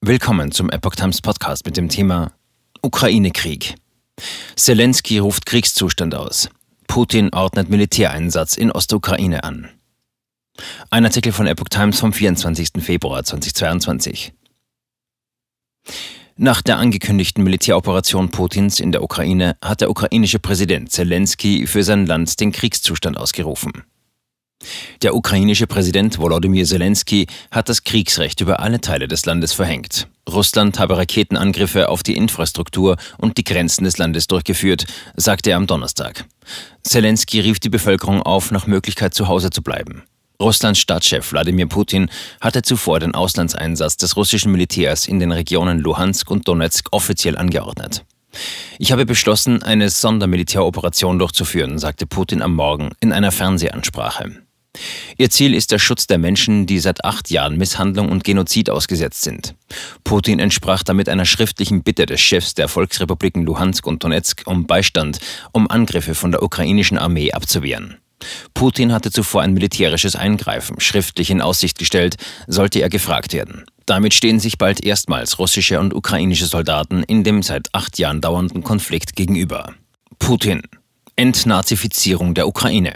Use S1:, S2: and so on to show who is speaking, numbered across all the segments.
S1: Willkommen zum Epoch Times Podcast mit dem Thema Ukraine-Krieg. Zelensky ruft Kriegszustand aus. Putin ordnet Militäreinsatz in Ostukraine an. Ein Artikel von Epoch Times vom 24. Februar 2022. Nach der angekündigten Militäroperation Putins in der Ukraine hat der ukrainische Präsident Zelensky für sein Land den Kriegszustand ausgerufen. Der ukrainische Präsident Volodymyr Zelensky hat das Kriegsrecht über alle Teile des Landes verhängt. Russland habe Raketenangriffe auf die Infrastruktur und die Grenzen des Landes durchgeführt, sagte er am Donnerstag. Zelensky rief die Bevölkerung auf, nach Möglichkeit zu Hause zu bleiben. Russlands Staatschef Wladimir Putin hatte zuvor den Auslandseinsatz des russischen Militärs in den Regionen Luhansk und Donetsk offiziell angeordnet. Ich habe beschlossen, eine Sondermilitäroperation durchzuführen, sagte Putin am Morgen in einer Fernsehansprache. Ihr Ziel ist der Schutz der Menschen, die seit acht Jahren Misshandlung und Genozid ausgesetzt sind. Putin entsprach damit einer schriftlichen Bitte des Chefs der Volksrepubliken Luhansk und Donetsk um Beistand, um Angriffe von der ukrainischen Armee abzuwehren. Putin hatte zuvor ein militärisches Eingreifen schriftlich in Aussicht gestellt, sollte er gefragt werden. Damit stehen sich bald erstmals russische und ukrainische Soldaten in dem seit acht Jahren dauernden Konflikt gegenüber. Putin. Entnazifizierung der Ukraine.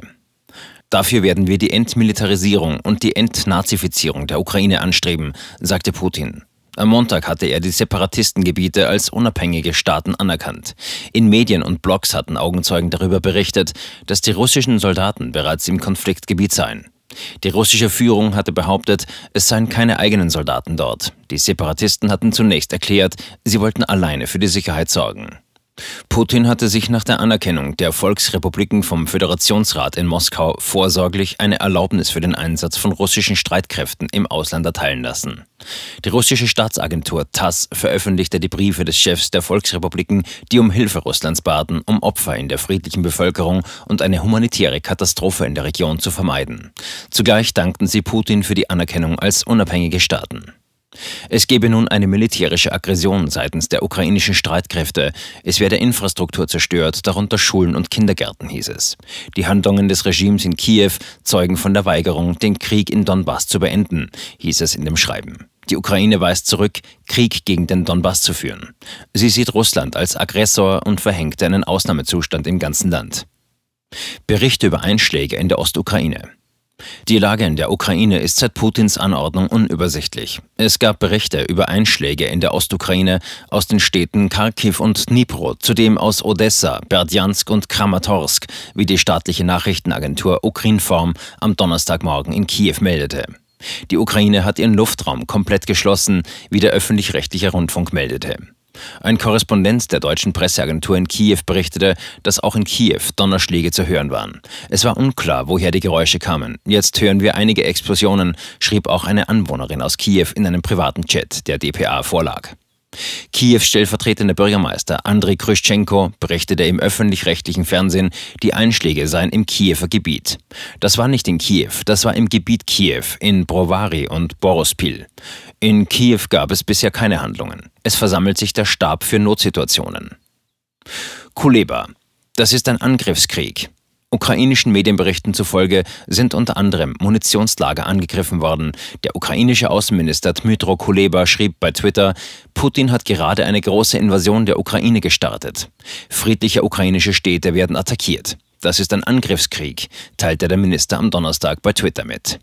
S1: Dafür werden wir die Entmilitarisierung und die Entnazifizierung der Ukraine anstreben, sagte Putin. Am Montag hatte er die Separatistengebiete als unabhängige Staaten anerkannt. In Medien und Blogs hatten Augenzeugen darüber berichtet, dass die russischen Soldaten bereits im Konfliktgebiet seien. Die russische Führung hatte behauptet, es seien keine eigenen Soldaten dort. Die Separatisten hatten zunächst erklärt, sie wollten alleine für die Sicherheit sorgen. Putin hatte sich nach der Anerkennung der Volksrepubliken vom Föderationsrat in Moskau vorsorglich eine Erlaubnis für den Einsatz von russischen Streitkräften im Ausland erteilen lassen. Die russische Staatsagentur TASS veröffentlichte die Briefe des Chefs der Volksrepubliken, die um Hilfe Russlands baten, um Opfer in der friedlichen Bevölkerung und eine humanitäre Katastrophe in der Region zu vermeiden. Zugleich dankten sie Putin für die Anerkennung als unabhängige Staaten. Es gebe nun eine militärische Aggression seitens der ukrainischen Streitkräfte. Es werde Infrastruktur zerstört, darunter Schulen und Kindergärten, hieß es. Die Handlungen des Regimes in Kiew zeugen von der Weigerung, den Krieg in Donbass zu beenden, hieß es in dem Schreiben. Die Ukraine weist zurück, Krieg gegen den Donbass zu führen. Sie sieht Russland als Aggressor und verhängt einen Ausnahmezustand im ganzen Land. Berichte über Einschläge in der Ostukraine. Die Lage in der Ukraine ist seit Putins Anordnung unübersichtlich. Es gab Berichte über Einschläge in der Ostukraine aus den Städten Kharkiv und Dnipro, zudem aus Odessa, Berdjansk und Kramatorsk, wie die staatliche Nachrichtenagentur Ukrinform am Donnerstagmorgen in Kiew meldete. Die Ukraine hat ihren Luftraum komplett geschlossen, wie der öffentlich-rechtliche Rundfunk meldete. Ein Korrespondent der deutschen Presseagentur in Kiew berichtete, dass auch in Kiew Donnerschläge zu hören waren. Es war unklar, woher die Geräusche kamen. Jetzt hören wir einige Explosionen, schrieb auch eine Anwohnerin aus Kiew in einem privaten Chat, der dpa vorlag. Kiews stellvertretender Bürgermeister Andriy Kryschenko berichtete im öffentlich-rechtlichen Fernsehen, die Einschläge seien im Kiewer Gebiet. Das war nicht in Kiew, das war im Gebiet Kiew, in Brovary und Borospil. In Kiew gab es bisher keine Handlungen. Es versammelt sich der Stab für Notsituationen. Kuleba. Das ist ein Angriffskrieg. Ukrainischen Medienberichten zufolge sind unter anderem Munitionslager angegriffen worden. Der ukrainische Außenminister Dmytro Kuleba schrieb bei Twitter, Putin hat gerade eine große Invasion der Ukraine gestartet. Friedliche ukrainische Städte werden attackiert. Das ist ein Angriffskrieg, teilte der Minister am Donnerstag bei Twitter mit.